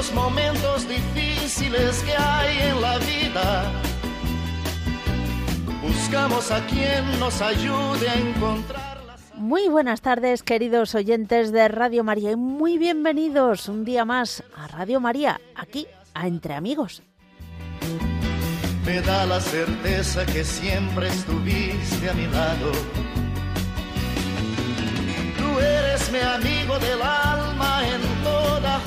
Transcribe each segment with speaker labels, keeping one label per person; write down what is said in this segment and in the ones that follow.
Speaker 1: los momentos difíciles que hay en la vida, buscamos a quien nos ayude a encontrar.
Speaker 2: Muy buenas tardes, queridos oyentes de Radio María, y muy bienvenidos un día más a Radio María, aquí a Entre Amigos.
Speaker 1: Me da la certeza que siempre estuviste a mi lado. Tú eres mi amigo del alma en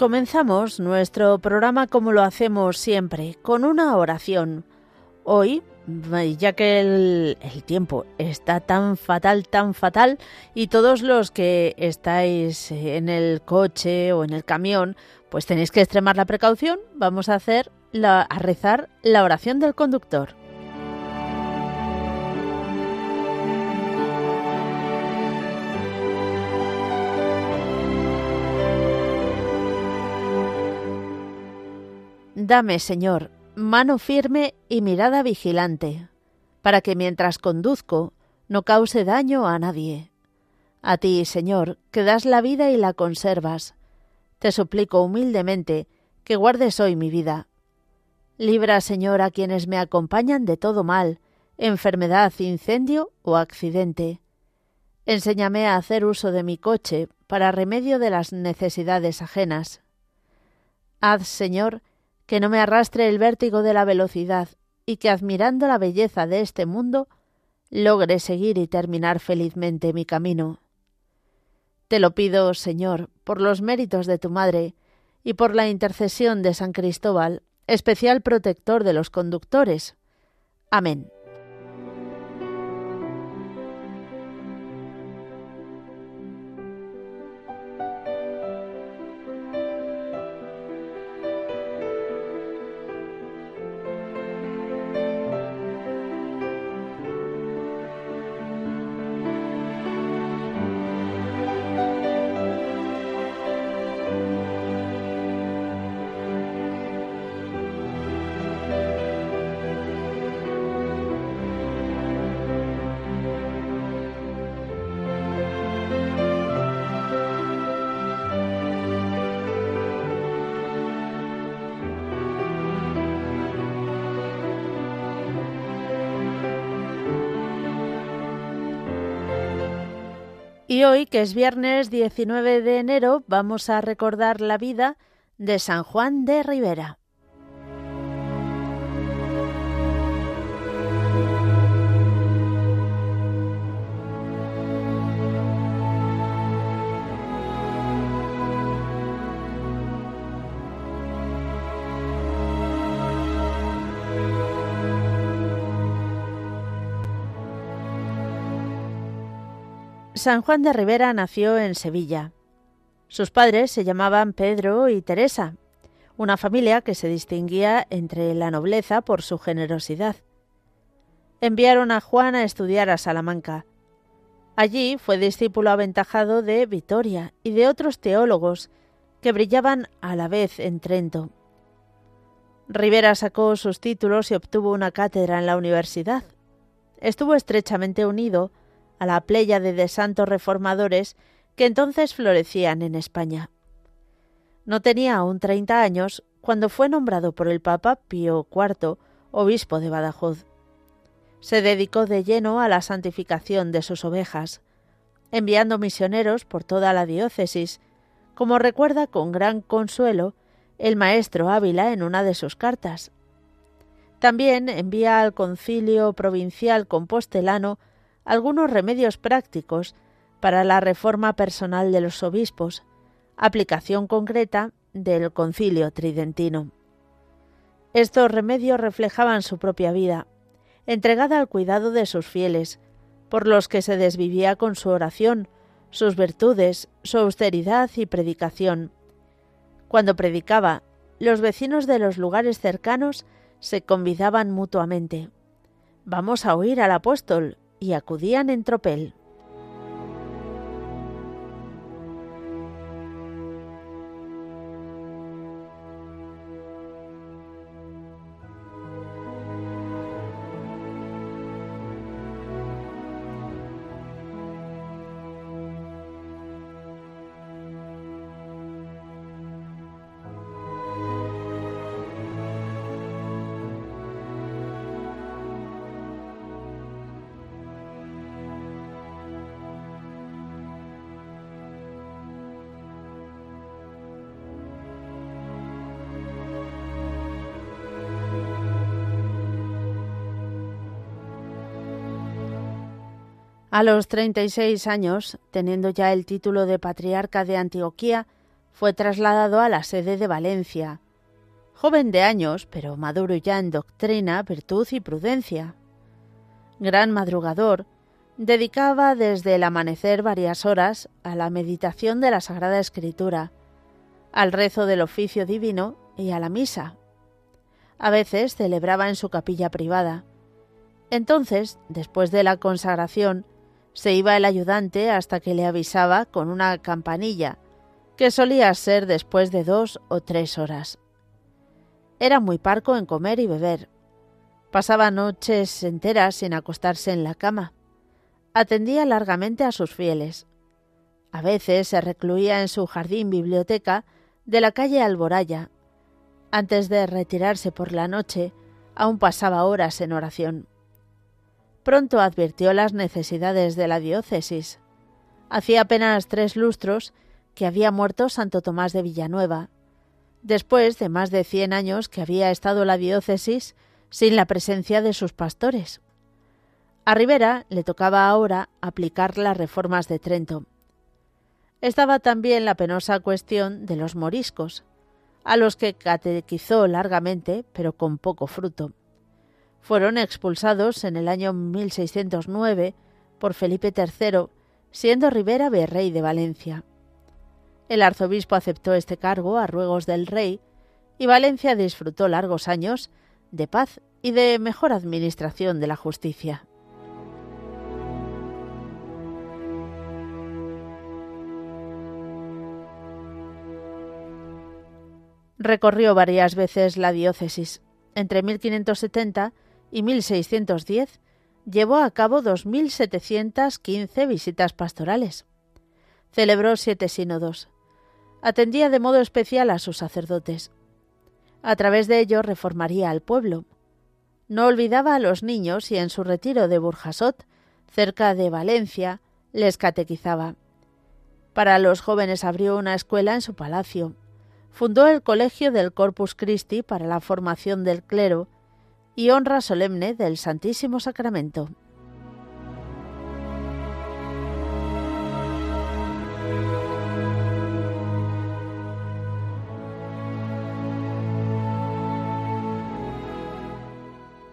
Speaker 2: Comenzamos nuestro programa como lo hacemos siempre, con una oración. Hoy, ya que el, tiempo está tan fatal, tan fatal, y todos los que estáis en el coche o en el camión, pues tenéis que extremar la precaución, vamos a hacer a rezar la oración del conductor. Dame, Señor, mano firme y mirada vigilante, para que mientras conduzco no cause daño a nadie. A ti, Señor, que das la vida y la conservas, te suplico humildemente que guardes hoy mi vida. Libra, Señor, a quienes me acompañan de todo mal, enfermedad, incendio o accidente. Enséñame a hacer uso de mi coche para remedio de las necesidades ajenas. Haz, Señor, que no me arrastre el vértigo de la velocidad y que admirando la belleza de este mundo logre seguir y terminar felizmente mi camino. Te lo pido, Señor, por los méritos de tu Madre y por la intercesión de San Cristóbal, especial protector de los conductores. Amén. Y hoy, que es viernes 19 de enero, vamos a recordar la vida de San Juan de Rivera. San Juan de Rivera nació en Sevilla. Sus padres se llamaban Pedro y Teresa. una familia que se distinguía entre la nobleza por su generosidad. Enviaron a Juan a estudiar a Salamanca. Allí fue discípulo aventajado de Vitoria y de otros teólogos que brillaban a la vez en Trento. Rivera sacó sus títulos y obtuvo una cátedra en la universidad. Estuvo estrechamente unido a la pléyade de santos reformadores que entonces florecían en España. No tenía aún treinta años cuando fue nombrado por el Papa Pío IV obispo de Badajoz. Se dedicó de lleno a la santificación de sus ovejas, enviando misioneros por toda la diócesis, como recuerda con gran consuelo el maestro Ávila en una de sus cartas. También envía al concilio provincial compostelano algunos remedios prácticos para la reforma personal de los obispos, aplicación concreta del concilio tridentino. Estos remedios reflejaban su propia vida, entregada al cuidado de sus fieles, por los que se desvivía con su oración, sus virtudes, su austeridad y predicación. Cuando predicaba, los vecinos de los lugares cercanos se convidaban mutuamente. Vamos a oír al apóstol, y acudían en tropel. A los 36 años, teniendo ya el título de patriarca de Antioquía, fue trasladado a la sede de Valencia. Joven de años, pero maduro ya en doctrina, virtud y prudencia. Gran madrugador, dedicaba desde el amanecer varias horas a la meditación de la Sagrada Escritura, al rezo del oficio divino y a la misa. A veces celebraba en su capilla privada. Entonces, después de la consagración, se iba el ayudante hasta que le avisaba con una campanilla, que solía ser después de dos o tres horas. Era muy parco en comer y beber. Pasaba noches enteras sin acostarse en la cama. Atendía largamente a sus fieles. A veces se recluía en su jardín biblioteca de la calle Alboraya. Antes de retirarse por la noche, aún pasaba horas en oración. Pronto advirtió las necesidades de la diócesis. Hacía apenas tres lustros que había muerto Santo Tomás de Villanueva, después de más de cien años que había estado la diócesis sin la presencia de sus pastores. A Rivera le tocaba ahora aplicar las reformas de Trento. Estaba también la penosa cuestión de los moriscos, a los que catequizó largamente, pero con poco fruto fueron expulsados en el año 1609 por Felipe III, siendo Rivera virrey de Valencia. El arzobispo aceptó este cargo a ruegos del rey y Valencia disfrutó largos años de paz y de mejor administración de la justicia. Recorrió varias veces la diócesis. Entre 1570 y 1610 llevó a cabo 2.715 visitas pastorales. Celebró siete sínodos. Atendía de modo especial a sus sacerdotes. A través de ellos reformaría al pueblo. No olvidaba a los niños y en su retiro de Burjasot, cerca de Valencia, les catequizaba. Para los jóvenes abrió una escuela en su palacio. Fundó el Colegio del Corpus Christi para la formación del clero y honra solemne del Santísimo Sacramento.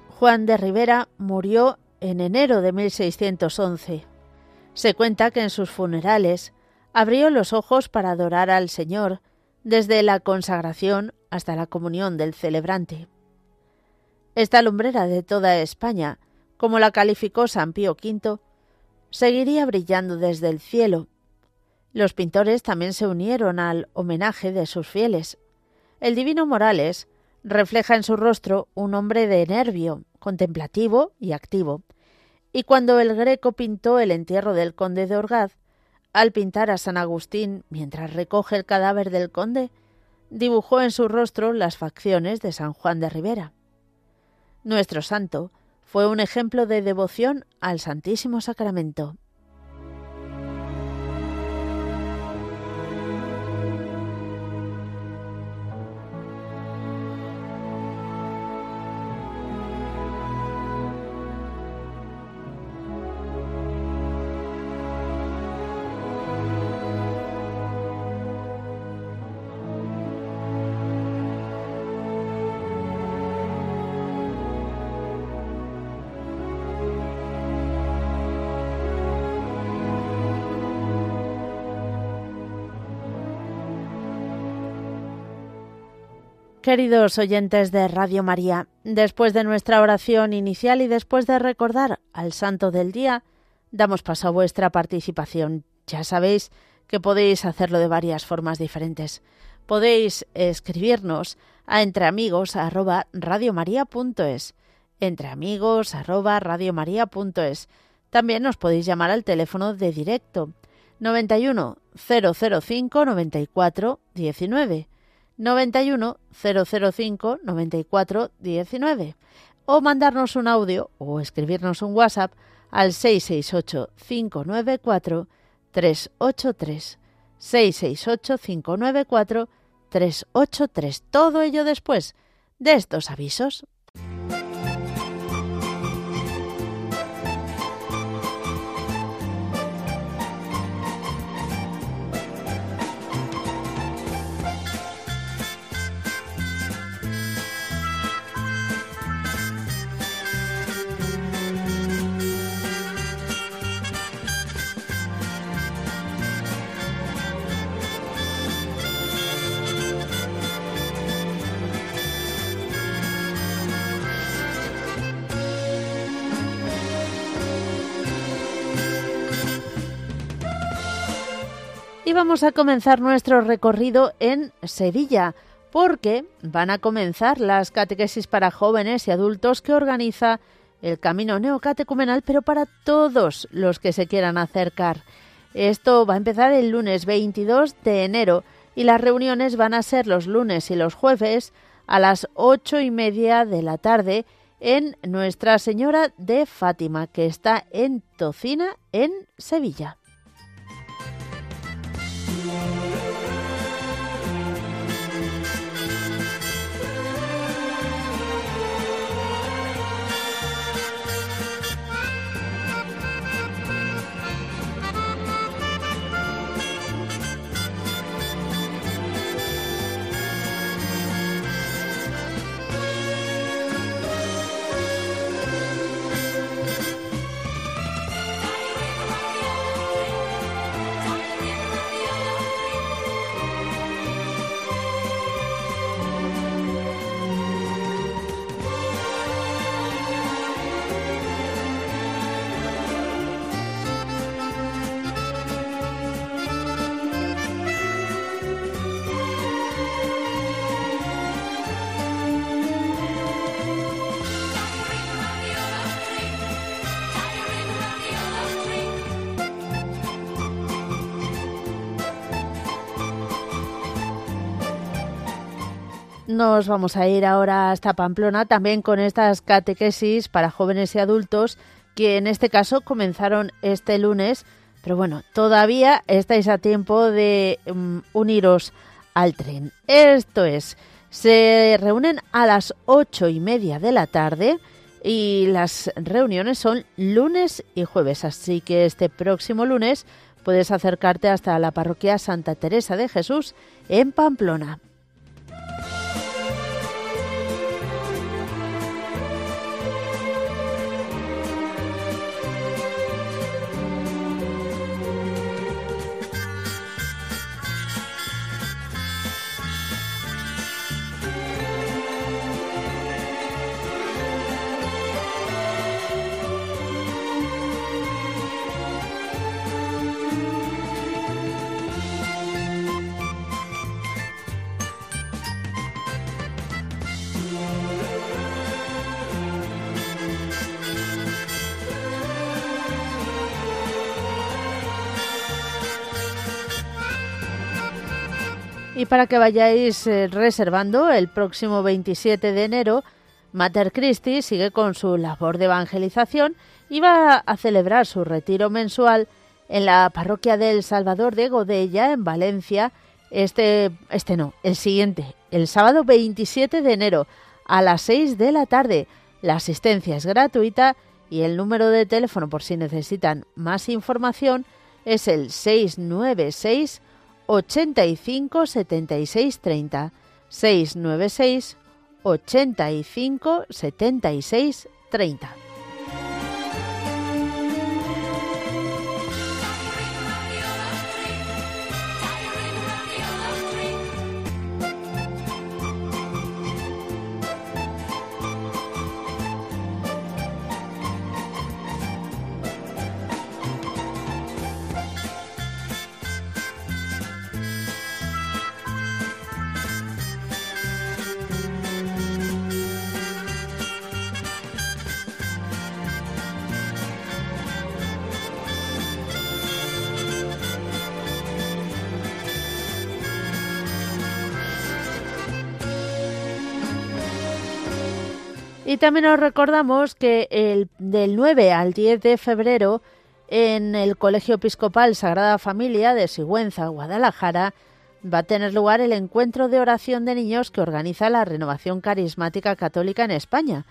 Speaker 2: Juan de Rivera murió en enero de 1611. Se cuenta que en sus funerales abrió los ojos para adorar al Señor, desde la consagración hasta la comunión del celebrante. Esta lumbrera de toda España, como la calificó San Pío V, seguiría brillando desde el cielo. Los pintores también se unieron al homenaje de sus fieles. El divino Morales refleja en su rostro un hombre de nervio, contemplativo y activo. Y cuando el Greco pintó el entierro del conde de Orgaz, al pintar a San Agustín mientras recoge el cadáver del conde, dibujó en su rostro las facciones de San Juan de Rivera. Nuestro santo fue un ejemplo de devoción al Santísimo Sacramento. Queridos oyentes de Radio María, después de nuestra oración inicial y después de recordar al Santo del Día, damos paso a vuestra participación. Ya sabéis que podéis hacerlo de varias formas diferentes. Podéis escribirnos a entreamigos@radiomaria.es, entreamigos@radiomaria.es. También nos podéis llamar al teléfono de directo 91 005 94 19 91 005 94 19 o mandarnos un audio o escribirnos un WhatsApp al 668 594 383 668 594 383 todo ello después de estos avisos. Vamos a comenzar nuestro recorrido en Sevilla, porque van a comenzar las catequesis para jóvenes y adultos que organiza el Camino Neocatecumenal, pero para todos los que se quieran acercar. Esto va a empezar el lunes 22 de enero y las reuniones van a ser los lunes y los jueves a las ocho y media de la tarde en Nuestra Señora de Fátima, que está en Tocina, en Sevilla. Thank you. Nos vamos a ir ahora hasta Pamplona también con estas catequesis para jóvenes y adultos que en este caso comenzaron este lunes, pero bueno, todavía estáis a tiempo de mm, uniros al tren. Esto es, se reúnen a las ocho y media de la tarde y las reuniones son lunes y jueves, así que este próximo lunes puedes acercarte hasta la parroquia Santa Teresa de Jesús en Pamplona. Y para que vayáis eh, reservando el próximo 27 de enero, Mater Christi sigue con su labor de evangelización y va a celebrar su retiro mensual en la parroquia del Salvador de Godella, en Valencia, este, este no, el siguiente, el sábado 27 de enero a las 6 de la tarde. La asistencia es gratuita y el número de teléfono por si necesitan más información es el 696 85 76 30 696 85 76 30. Y también os recordamos que el, del 9 al 10 de febrero en el Colegio Episcopal Sagrada Familia de Sigüenza, Guadalajara, va a tener lugar el encuentro de oración de niños que organiza la Renovación Carismática Católica en España.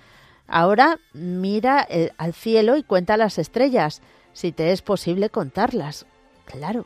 Speaker 2: Ahora mira al cielo y cuenta las estrellas, si te es posible contarlas. Claro.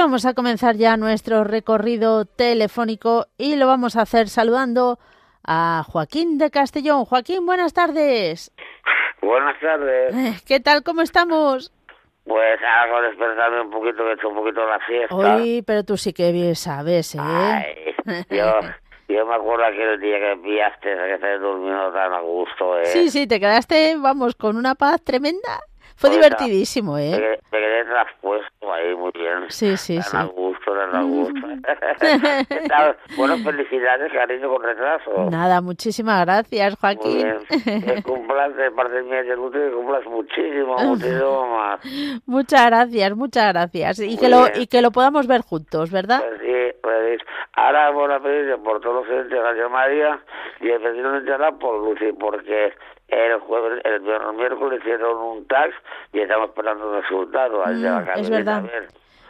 Speaker 2: Vamos a comenzar ya nuestro recorrido telefónico y lo vamos a hacer saludando a Joaquín de Castellón. Joaquín, buenas tardes.
Speaker 3: Buenas tardes.
Speaker 2: Eh, ¿Qué tal? ¿Cómo estamos?
Speaker 3: Pues algo despertarme un poquito, que he hecho un poquito la fiesta.
Speaker 2: Uy, pero tú sí que bien sabes, ¿eh?
Speaker 3: Ay, yo, yo me acuerdo aquel día que pillaste, que te durmiendo tan a gusto, ¿eh?
Speaker 2: Sí, sí, te quedaste, vamos, con una paz tremenda. Fue divertidísimo, ¿eh?
Speaker 3: me quedé traspuesto ahí muy bien.
Speaker 2: Sí, sí,
Speaker 3: tan
Speaker 2: sí.
Speaker 3: a gusto, tan a gusto. Bueno, felicidades, cariño, con retraso.
Speaker 2: Nada, muchísimas gracias, Joaquín.
Speaker 3: Que cumplas de parte mía, que tú que cumplas muchísimo, muchísimo más.
Speaker 2: muchas gracias, muchas gracias. Y que lo
Speaker 3: bien.
Speaker 2: y que lo podamos ver juntos, ¿verdad?
Speaker 3: Pues sí, pues ahora vamos a pedir por todos los clientes de Radio María y especialmente ahora por Lucy, porque el jueves, el miércoles hicieron un tax y estamos esperando el resultado. la
Speaker 2: Mm, es verdad.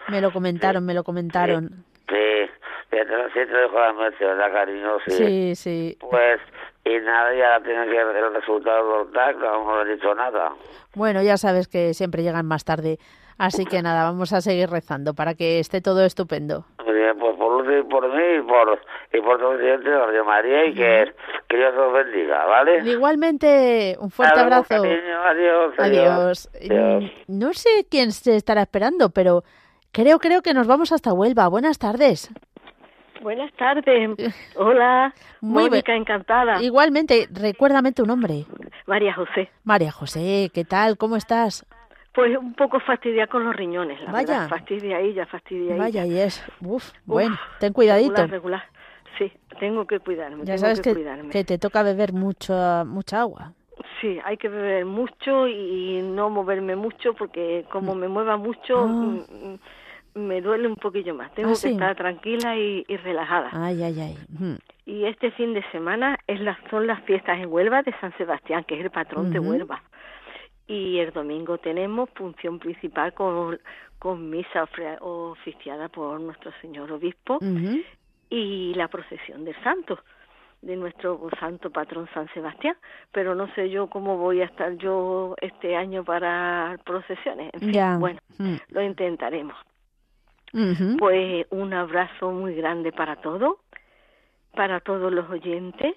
Speaker 2: Me lo comentaron, me lo comentaron.
Speaker 3: Sí, sí, sí te dejo la merced, ¿verdad, cariño? Sí.
Speaker 2: Sí, sí.
Speaker 3: Pues, y nada, ya tienen que ver el resultado del tax, no hemos dicho nada.
Speaker 2: Bueno, ya sabes que siempre llegan más tarde. Así que nada, vamos a seguir rezando para que esté todo estupendo.
Speaker 3: Y por mí y por, y por todos los clientes de Radio María y que, que Dios os bendiga, ¿vale?
Speaker 2: Igualmente, un fuerte
Speaker 3: luego,
Speaker 2: abrazo.
Speaker 3: cariño, adiós,
Speaker 2: Adiós.
Speaker 3: Adiós.
Speaker 2: No sé quién se estará esperando, pero creo, creo que nos vamos hasta Huelva. Buenas tardes.
Speaker 4: Buenas tardes. Hola,
Speaker 2: Muy
Speaker 4: Mónica, encantada.
Speaker 2: Igualmente, recuérdame tu nombre.
Speaker 4: María José.
Speaker 2: María José, ¿qué tal? ¿Cómo estás?
Speaker 4: Pues un poco fastidiada con los riñones, la
Speaker 2: Vaya.
Speaker 4: verdad. Fastidia ella, fastidia
Speaker 2: Vaya,
Speaker 4: ella.
Speaker 2: y es. Uf, bueno, ten cuidadito.
Speaker 4: Regular, regular. Sí, tengo que cuidarme,
Speaker 2: Ya
Speaker 4: tengo
Speaker 2: sabes
Speaker 4: que,
Speaker 2: que, te toca beber mucha, mucha agua.
Speaker 4: Sí, hay que beber mucho y no moverme mucho porque como me mueva mucho mm, mm, me duele un poquillo más. Tengo
Speaker 2: Ah,
Speaker 4: que
Speaker 2: sí.
Speaker 4: estar tranquila y, y relajada.
Speaker 2: Ay, ay, ay. Mm.
Speaker 4: Y este fin de semana es las, son las fiestas en Huelva de San Sebastián, que es el patrón de. Huelva. Y el domingo tenemos función principal con, con misa oficiada por nuestro señor obispo y la procesión del santo, de nuestro santo patrón San Sebastián. Pero no sé yo cómo voy a estar yo este año para procesiones. En fin, bueno,
Speaker 2: Mm.
Speaker 4: lo intentaremos. Pues un abrazo muy grande para todos, para todos los oyentes,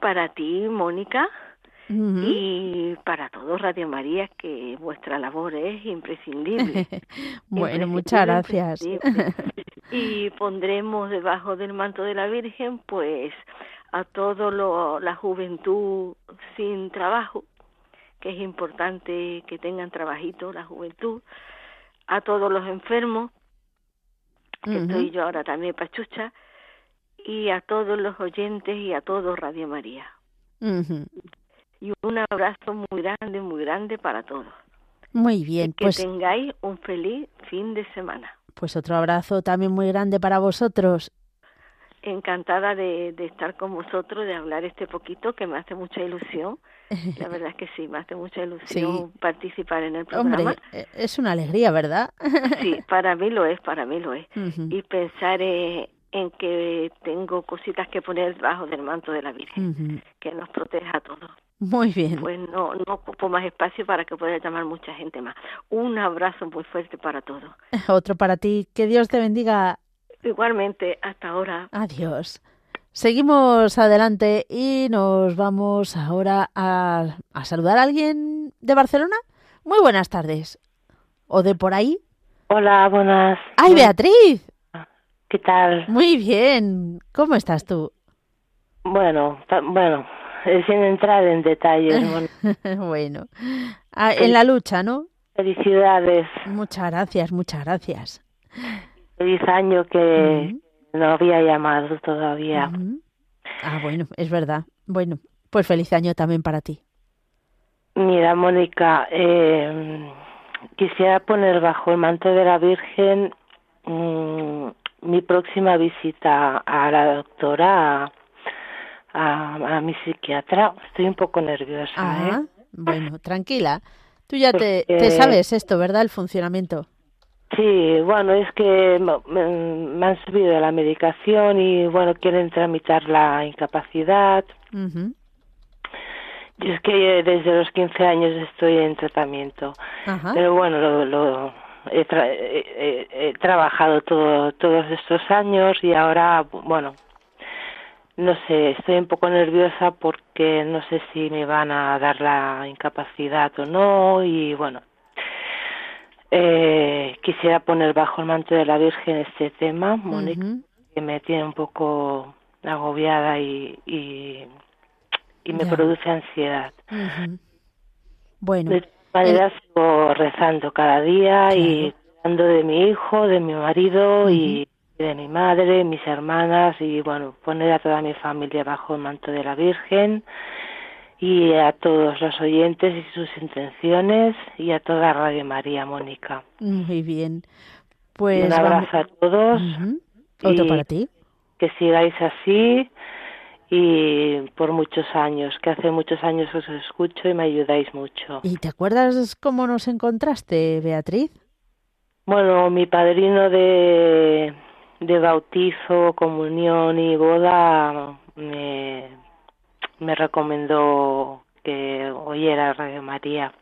Speaker 4: para ti, Mónica, Y para todos Radio María, que vuestra labor es imprescindible.
Speaker 2: bueno, muchas gracias.
Speaker 4: Y pondremos debajo del manto de la Virgen, pues, a toda la juventud sin trabajo, que es importante que tengan trabajito la juventud, a todos los enfermos, que estoy yo ahora también pachucha, y a todos los oyentes y a todo Radio María.
Speaker 2: Ujú.
Speaker 4: Y un abrazo muy grande, muy grande para todos.
Speaker 2: Muy bien,
Speaker 4: que
Speaker 2: pues,
Speaker 4: tengáis un feliz fin de semana.
Speaker 2: pues otro abrazo también muy grande para vosotros.
Speaker 4: Encantada de, de estar con vosotros, de hablar este poquito, que me hace mucha ilusión. La verdad es que sí, me hace mucha ilusión participar en el programa.
Speaker 2: Hombre, eh, es una alegría, ¿verdad?
Speaker 4: Sí, para mí lo es, para mí lo es. Y pensar eh, en que tengo cositas que poner debajo del manto de la Virgen, que nos proteja a todos.
Speaker 2: Muy bien.
Speaker 4: Pues no, no ocupo más espacio para que pueda llamar mucha gente más. Un abrazo muy fuerte para todos.
Speaker 2: Otro para ti. Que Dios te bendiga.
Speaker 4: Igualmente, hasta ahora.
Speaker 2: Adiós. Seguimos adelante y nos vamos ahora a, a saludar a alguien de Barcelona. Muy buenas tardes. ¿O de por ahí?
Speaker 5: Hola, buenas.
Speaker 2: ¡Ay, Beatriz!
Speaker 5: ¿Qué tal?
Speaker 2: Muy bien. ¿Cómo estás tú?
Speaker 5: Bueno, bueno, sin entrar en detalles. bueno,
Speaker 2: bueno. Ah, en la lucha, ¿no?
Speaker 5: felicidades.
Speaker 2: Muchas gracias, muchas gracias.
Speaker 5: Feliz año que no había llamado todavía.
Speaker 2: Ah, bueno, es verdad. Bueno, pues feliz año también para ti.
Speaker 5: Mira, Mónica, eh, quisiera poner bajo el manto de la Virgen mm, mi próxima visita a la doctora, a, a, mi psiquiatra. Estoy un poco nerviosa,
Speaker 2: Ah,
Speaker 5: ¿eh?
Speaker 2: bueno, tranquila. Tú ya te,
Speaker 5: Porque-
Speaker 2: te sabes esto, ¿verdad? El funcionamiento.
Speaker 5: Sí, bueno, es que me, han subido la medicación y bueno, quieren tramitar la incapacidad.
Speaker 2: Ujú.
Speaker 5: Yo es que desde los 15 años estoy en tratamiento, pero bueno, lo, lo- he, tra- he- he- he trabajado todo, todos estos años y ahora, bueno, no sé, estoy un poco nerviosa porque no sé si me van a dar la incapacidad o no y bueno, eh, quisiera poner bajo el manto de la Virgen este tema, Mónica,
Speaker 2: Ujú.
Speaker 5: que me tiene un poco agobiada y, y, y me
Speaker 2: Ya.
Speaker 5: produce ansiedad.
Speaker 2: Bueno,
Speaker 5: De todas maneras, sigo rezando cada día y cuidando de mi hijo, de mi marido y de mi madre, mis hermanas y bueno, poner a toda mi familia bajo el manto de la Virgen y a todos los oyentes y sus intenciones y a toda Radio María, Mónica.
Speaker 2: muy bien. Pues
Speaker 5: Un
Speaker 2: vamos-
Speaker 5: abrazo a todos.
Speaker 2: Otro para ti.
Speaker 5: que sigáis así y por muchos años, que hace muchos años os escucho y me ayudáis mucho.
Speaker 2: ¿Y te acuerdas cómo nos encontraste, Beatriz?
Speaker 5: Bueno, mi padrino de, de bautizo, comunión y boda me, me recomendó que oyera Radio María.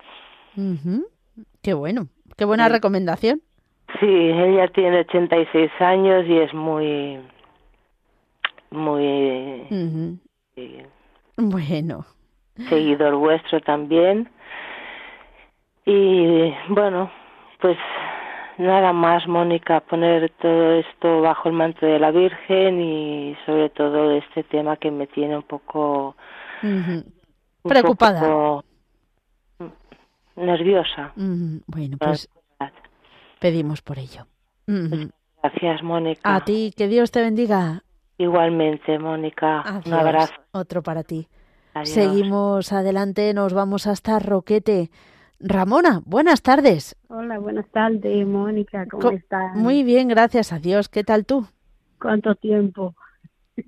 Speaker 2: Qué bueno, qué buena recomendación.
Speaker 5: Sí, ella tiene 86 años y es muy muy eh,
Speaker 2: Bueno.
Speaker 5: seguidor vuestro también. Y bueno, pues nada más, Mónica, poner todo esto bajo el manto de la Virgen y sobre todo este tema que me tiene un poco un
Speaker 2: Preocupada.
Speaker 5: poco nerviosa.
Speaker 2: Bueno, pues pedimos por ello.
Speaker 5: Gracias, Mónica.
Speaker 2: A ti, que Dios te bendiga.
Speaker 5: Igualmente, Mónica.
Speaker 2: Adiós.
Speaker 5: Un abrazo.
Speaker 2: Otro para ti.
Speaker 5: Adiós.
Speaker 2: Seguimos adelante, nos vamos hasta Roquete. Ramona, buenas tardes.
Speaker 6: Hola, buenas tardes, Mónica, ¿cómo
Speaker 2: Co-
Speaker 6: estás?
Speaker 2: Muy bien, gracias a Dios. ¿Qué tal tú?
Speaker 6: ¿Cuánto tiempo?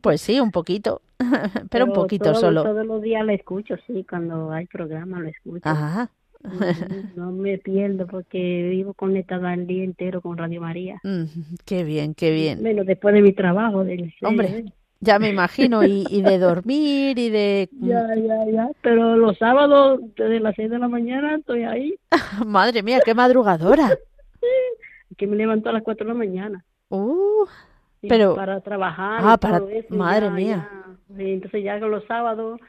Speaker 2: Pues sí, un poquito, pero un poquito
Speaker 6: todo-
Speaker 2: solo.
Speaker 6: Todos los días lo escucho, sí, cuando hay programa lo escucho.
Speaker 2: Ajá.
Speaker 6: No me pierdo porque vivo conectada el día entero con Radio María.
Speaker 2: Mm, qué bien, qué bien.
Speaker 6: Bueno, después de mi trabajo, del
Speaker 2: Hombre, ya me imagino, y, y de dormir y de...
Speaker 6: Ya, ya, ya. Pero los sábados, desde las seis de la mañana, estoy ahí.
Speaker 2: Madre mía, qué madrugadora.
Speaker 6: Que me levanto a las cuatro de la mañana.
Speaker 2: Uh,
Speaker 6: Sí,
Speaker 2: Pero-
Speaker 6: para trabajar
Speaker 2: Ah, para-
Speaker 6: eso,
Speaker 2: madre
Speaker 6: ya,
Speaker 2: mía.
Speaker 6: ya. Sí, entonces ya los sábados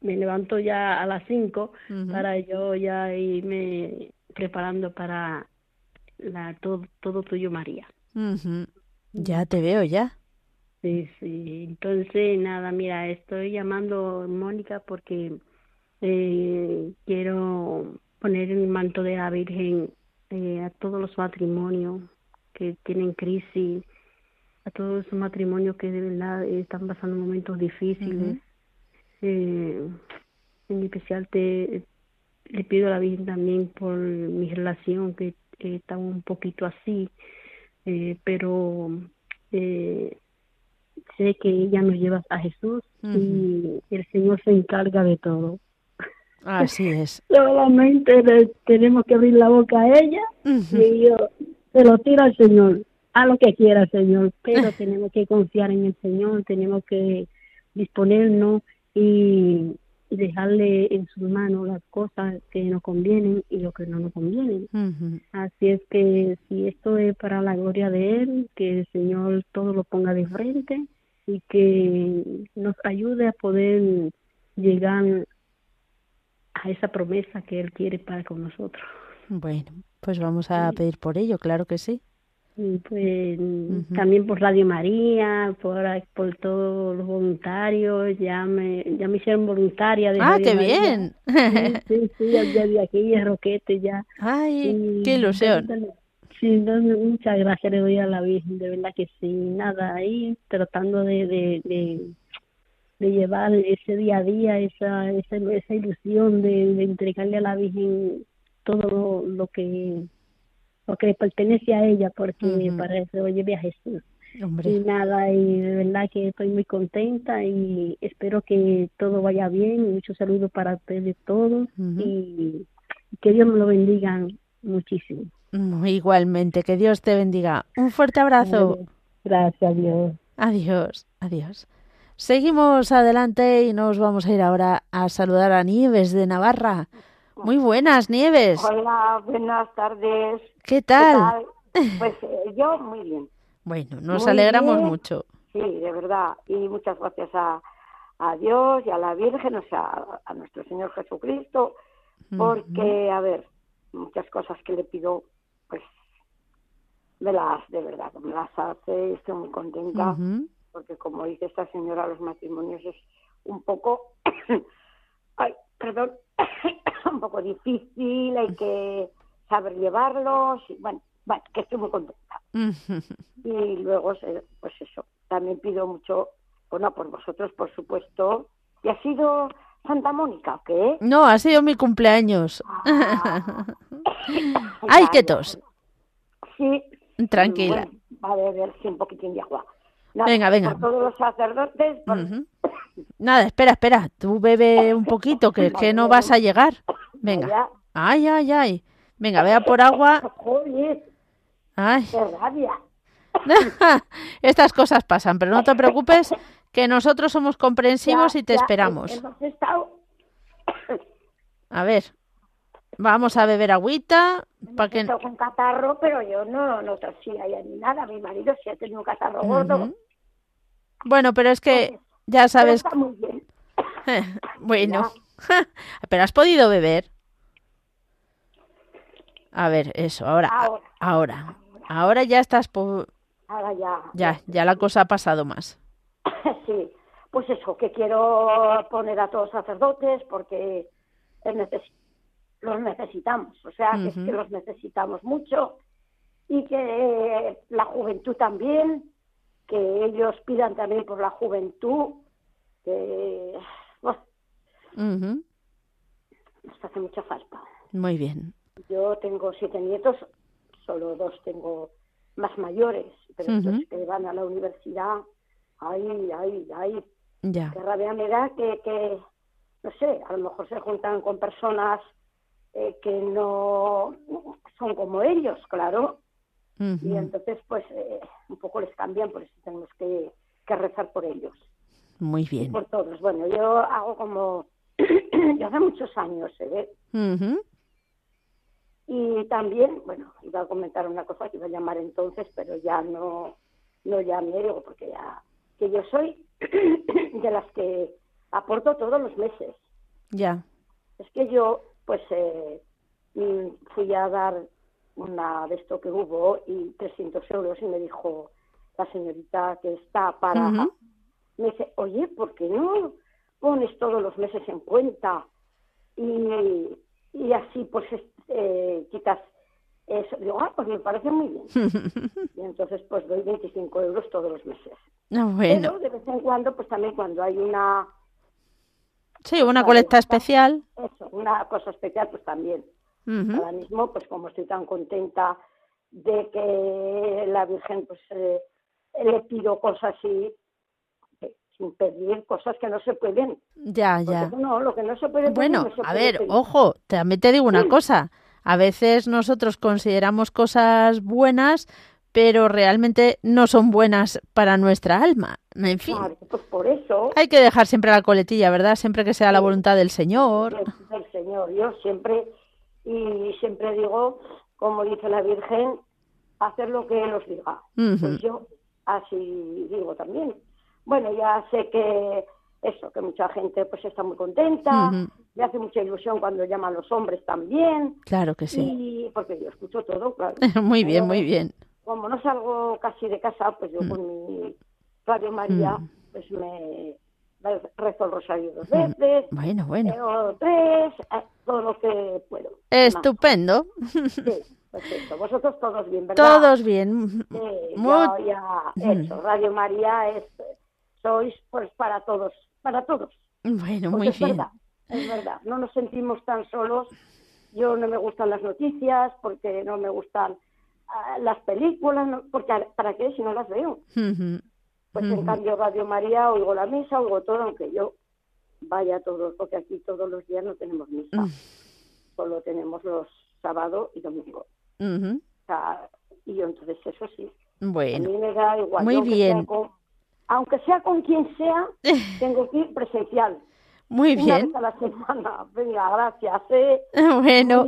Speaker 6: me levanto ya a las 5
Speaker 2: Ujú.
Speaker 6: para yo ya irme preparando para la todo, todo tuyo María.
Speaker 2: Ya te veo, ya.
Speaker 6: Sí, sí. Entonces, nada, mira, estoy llamando Mónica porque eh, quiero poner el manto de la Virgen eh, a todos los matrimonios que tienen crisis, a todos esos matrimonios que de verdad están pasando momentos difíciles. Eh, en especial te le pido a la Virgen también por mi relación que eh, está un poquito así, eh, pero eh, sé que ella nos lleva a Jesús y el Señor se encarga de todo.
Speaker 2: Así es.
Speaker 6: Solamente le tenemos que abrir la boca a ella y yo se lo tiro al Señor, a lo que quiera Señor, pero tenemos que confiar en el Señor, tenemos que disponernos y dejarle en sus manos las cosas que nos convienen y lo que no nos convienen. Así es que si esto es para la gloria de Él, que el Señor todo lo ponga de frente y que nos ayude a poder llegar a esa promesa que Él quiere para con nosotros.
Speaker 2: Bueno, pues vamos a pedir por ello, claro que sí.
Speaker 6: Pues también por Radio María, por, por todos los voluntarios, ya me, ya me hicieron voluntaria de
Speaker 2: Ah,
Speaker 6: Radio
Speaker 2: qué
Speaker 6: María.
Speaker 2: bien.
Speaker 6: Sí, sí, sí, ya, ya de aquí es Roquete ya.
Speaker 2: Ay, qué ilusión.
Speaker 6: Sí, no, muchas gracias le doy a la Virgen, de verdad que sí, nada, ahí tratando de, de, de, de llevar ese día a día, esa, esa, esa ilusión de, de entregarle a la Virgen todo lo, lo que lo que pertenece a ella, porque
Speaker 2: Ujú.
Speaker 6: para eso lleve a Jesús. Y nada, y de verdad que estoy muy contenta y espero que todo vaya bien. Muchos saludos para ustedes todos
Speaker 2: Ujú.
Speaker 6: y que Dios me lo bendiga muchísimo.
Speaker 2: mm, igualmente, que Dios te bendiga. Un fuerte abrazo.
Speaker 6: Gracias, Dios.
Speaker 2: Adiós, adiós. Seguimos adelante y nos vamos a ir ahora a saludar a Nieves de Navarra. Muy buenas, Nieves.
Speaker 7: Hola, buenas tardes.
Speaker 2: ¿Qué
Speaker 7: ¿Qué
Speaker 2: tal?
Speaker 7: Pues eh, yo muy bien.
Speaker 2: Bueno, nos
Speaker 7: Muy
Speaker 2: alegramos
Speaker 7: bien.
Speaker 2: mucho.
Speaker 7: Sí, de verdad. Y muchas gracias a, a Dios y a la Virgen, o sea, a nuestro Señor Jesucristo, porque, a ver, muchas cosas que le pido, pues, me las, de verdad, me las hace, estoy muy contenta, porque como dice esta señora, los matrimonios es un poco, ay, perdón, un poco difícil, hay que saber llevarlos, y bueno, bueno, que estoy muy contenta y luego pues eso también pido mucho bueno por vosotros por supuesto y ha sido Santa Mónica ¿o qué
Speaker 2: No, ha sido mi cumpleaños.
Speaker 7: Ah.
Speaker 2: Ay, qué tos.
Speaker 7: sí
Speaker 2: Tranquila.
Speaker 7: bueno, a beber sí, un poquitín de agua Nada,
Speaker 2: Venga, venga.
Speaker 7: por todos los sacerdotes por-.
Speaker 2: Nada, espera, espera. Tú bebe un poquito, que, que no vas a llegar. Venga. Ay, ay, ay. Venga, vea por agua. Ay. Estas cosas pasan, pero no te preocupes, que nosotros somos comprensivos y te esperamos.
Speaker 7: estado
Speaker 2: A ver, vamos a beber agüita para que...
Speaker 7: catarro pero yo no no tosía ya ni nada mi marido sí ha tenido un catarro gordo.
Speaker 2: Bueno, pero es que ya sabes.
Speaker 7: Está muy bien.
Speaker 2: bueno, pero has podido beber. A ver, eso, ahora,
Speaker 7: Ahora.
Speaker 2: ahora, ahora ya estás, po-
Speaker 7: Ahora ya.
Speaker 2: ya, ya la cosa ha pasado más.
Speaker 7: sí, pues eso, que quiero poner a todos sacerdotes porque neces- los necesitamos, o sea, que es que los necesitamos mucho y que la juventud también, que ellos pidan también por la juventud, que bueno, nos hace mucha falta.
Speaker 2: Muy bien.
Speaker 7: Yo tengo siete nietos, solo dos tengo más mayores, pero estos que van a la universidad, ay, ay, ay,
Speaker 2: Ya.
Speaker 7: Qué rabia me da que, que, no sé, a lo mejor se juntan con personas eh, que no son como ellos, claro, y entonces pues eh, un poco les cambian, por eso tenemos que, que rezar por ellos,
Speaker 2: Muy
Speaker 7: y
Speaker 2: bien.
Speaker 7: por todos. Bueno, yo hago como, yo hace muchos años, ¿se ve?
Speaker 2: Ujú,
Speaker 7: Y también, bueno, iba a comentar una cosa que iba a llamar entonces, pero ya no, no llamé, digo, porque ya, que yo soy de las que aporto todos los meses.
Speaker 2: Ya.
Speaker 7: Es que yo, pues, eh, mm, fui a dar una de esto que hubo y 300 euros y me dijo la señorita que está para... Me dice, oye, ¿por qué no pones todos los meses en cuenta? Y, y así, pues, es- eh, quitas eso. Digo, ah, pues me parece muy bien. Y entonces, pues, doy 25 euros todos los meses.
Speaker 2: Ah, bueno.
Speaker 7: Pero de vez en cuando, pues también cuando hay una
Speaker 2: Sí, una colecta especial.
Speaker 7: eso, una cosa especial, pues también. Ahora mismo, pues como estoy tan contenta de que la Virgen, pues eh, le pido cosas así, eh, sin pedir cosas que no se pueden.
Speaker 2: Ya,
Speaker 7: Porque
Speaker 2: ya.
Speaker 7: no, lo que no se puede pedir,
Speaker 2: Bueno,
Speaker 7: no se
Speaker 2: a
Speaker 7: puede
Speaker 2: ver,
Speaker 7: pedir.
Speaker 2: ojo, también te digo una cosa. A veces nosotros consideramos cosas buenas, pero realmente no son buenas para nuestra alma. En fin,
Speaker 7: Claro, pues por eso,
Speaker 2: hay que dejar siempre la coletilla, ¿verdad? Siempre que sea la voluntad del Señor.
Speaker 7: del Señor, yo siempre, y siempre digo, como dice la Virgen, hacer lo que Él os diga. Pues yo así digo también. Bueno, ya sé que eso, que mucha gente pues está muy contenta, me hace mucha ilusión cuando llaman los hombres también,
Speaker 2: Claro que sí.
Speaker 7: y porque yo escucho todo, claro.
Speaker 2: Muy bien,
Speaker 7: Pero
Speaker 2: muy bien.
Speaker 7: Como no salgo casi de casa, pues yo con mi Radio María,
Speaker 2: Mm.
Speaker 7: pues me dos veces,
Speaker 2: Bueno, bueno.
Speaker 7: leo tres, eh, todo lo que puedo.
Speaker 2: Estupendo.
Speaker 7: Sí, pues eso, vosotros todos bien, ¿verdad?
Speaker 2: Todos bien.
Speaker 7: Sí,
Speaker 2: Muy-
Speaker 7: ya, ya, eso, Radio María es, sois pues para todos, para todos.
Speaker 2: Bueno,
Speaker 7: Porque
Speaker 2: muy
Speaker 7: es
Speaker 2: bien.
Speaker 7: verdad, es verdad, no nos sentimos tan solos. Yo no me gustan las noticias, porque no me gustan ah, las películas, no- porque ¿para qué si no las veo?
Speaker 2: Ujú.
Speaker 7: Pues en cambio Radio María, oigo la misa, oigo todo, aunque yo vaya todos, porque aquí todos los días no tenemos misa, solo tenemos los sábado y domingo.
Speaker 2: Ujú.
Speaker 7: O sea, y yo entonces eso sí, a mí me da igual.
Speaker 2: Muy bien.
Speaker 7: sea con- aunque sea con quien sea, tengo que ir presencial.
Speaker 2: muy
Speaker 7: Una
Speaker 2: bien.
Speaker 7: vez a la semana. Venga, gracias. ¿eh?
Speaker 2: Bueno,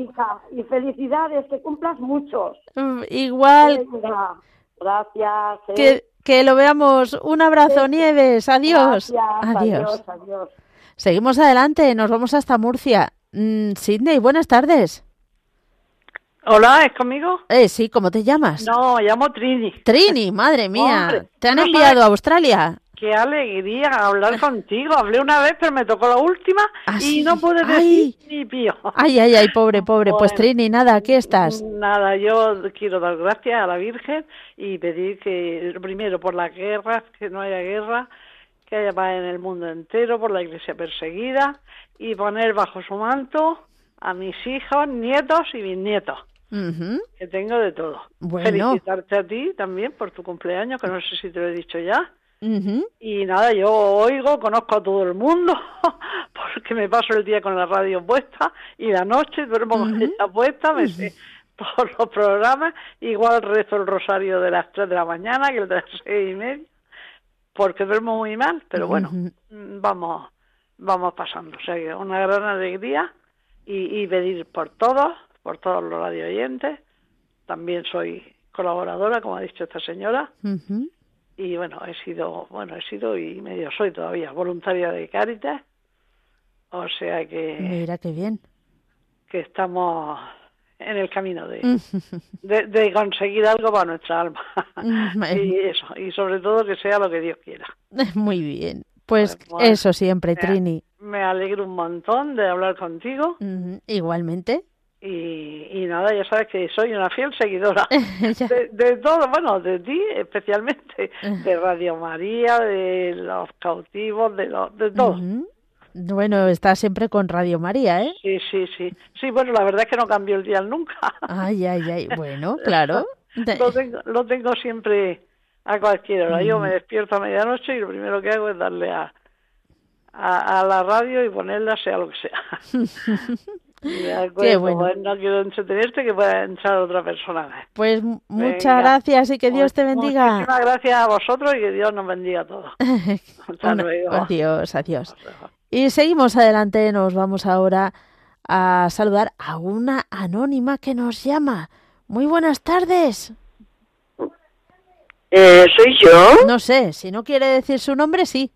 Speaker 7: Y felicidades, que cumplas muchos.
Speaker 2: mm, igual
Speaker 7: Venga, gracias. ¿eh?
Speaker 2: que, que lo veamos. Un abrazo, Nieves. Adiós.
Speaker 7: Gracias,
Speaker 2: Adiós.
Speaker 7: adiós, adiós.
Speaker 2: Seguimos adelante. Nos vamos hasta Murcia. Mm, Sidney, buenas tardes.
Speaker 8: Hola, ¿es conmigo?
Speaker 2: Eh, sí, ¿cómo te llamas?
Speaker 8: No, me llamo Trini.
Speaker 2: Trini, madre mía.
Speaker 8: Hombre,
Speaker 2: ¿Te han
Speaker 8: no
Speaker 2: enviado
Speaker 8: sabes-
Speaker 2: a Australia?
Speaker 8: Qué alegría hablar contigo. Hablé una vez, pero me tocó la última
Speaker 2: ¿Ah,
Speaker 8: y no pude
Speaker 2: Ay.
Speaker 8: decir ni pío.
Speaker 2: Ay, ay, ay, pobre, pobre. Pues. Trini, nada, aquí estás.
Speaker 8: Nada, yo quiero dar gracias a la Virgen y pedir que, primero, por las guerras, que no haya guerra, que haya paz en el mundo entero, por la iglesia perseguida y poner bajo su manto a mis hijos, nietos y bisnietos,
Speaker 2: Ujú.
Speaker 8: que tengo de todo.
Speaker 2: Bueno.
Speaker 8: Felicitarte a ti también por tu cumpleaños, que no sé si te lo he dicho ya.
Speaker 2: Ujú.
Speaker 8: Y nada, yo oigo, conozco a todo el mundo, porque me paso el día con la radio puesta y la noche duermo con ella puesta, me sé todos los programas, igual rezo el rosario de las 3 de la mañana que el de las seis y media, porque duermo muy mal, pero bueno, mm, vamos, vamos pasando. O sea que una gran alegría y, y pedir por todos, por todos los radio oyentes. También soy colaboradora, como ha dicho esta señora,
Speaker 2: Ujú.
Speaker 8: Y bueno, he sido, bueno, he sido y medio soy todavía voluntaria de Cáritas, o sea que...
Speaker 2: Mira qué bien.
Speaker 8: Que estamos en el camino de, de, conseguir algo para nuestra alma. y eso, y sobre todo que sea lo que Dios quiera.
Speaker 2: Muy bien. Pues, eso siempre, Trini.
Speaker 8: Me alegro un montón de hablar contigo.
Speaker 2: Igualmente.
Speaker 8: Y, y, nada, ya sabes que soy una fiel seguidora de, todo, bueno, de ti especialmente, de Radio María, de los cautivos, de, lo, de todo.
Speaker 2: Bueno, está siempre con Radio María, ¿eh?
Speaker 8: Sí, sí, sí. Sí, bueno, la verdad es que no cambio el dial nunca.
Speaker 2: Ay, ay, ay. Bueno, claro.
Speaker 8: lo, tengo, lo tengo siempre a cualquier hora. Yo me despierto a medianoche y lo primero que hago es darle a, a, la radio y ponerla sea lo que sea. Qué bueno. Pues no quiero entretenerte que pueda entrar otra persona.
Speaker 2: Pues muchas gracias y que Dios te bendiga.
Speaker 8: Muchísimas gracias a vosotros y que Dios nos bendiga a todos.
Speaker 2: Adiós, adiós. Y seguimos adelante, nos vamos ahora a saludar a una anónima que nos llama. Muy buenas tardes.
Speaker 9: Eh, ¿Soy yo?
Speaker 2: No sé, si no quiere decir su nombre, sí.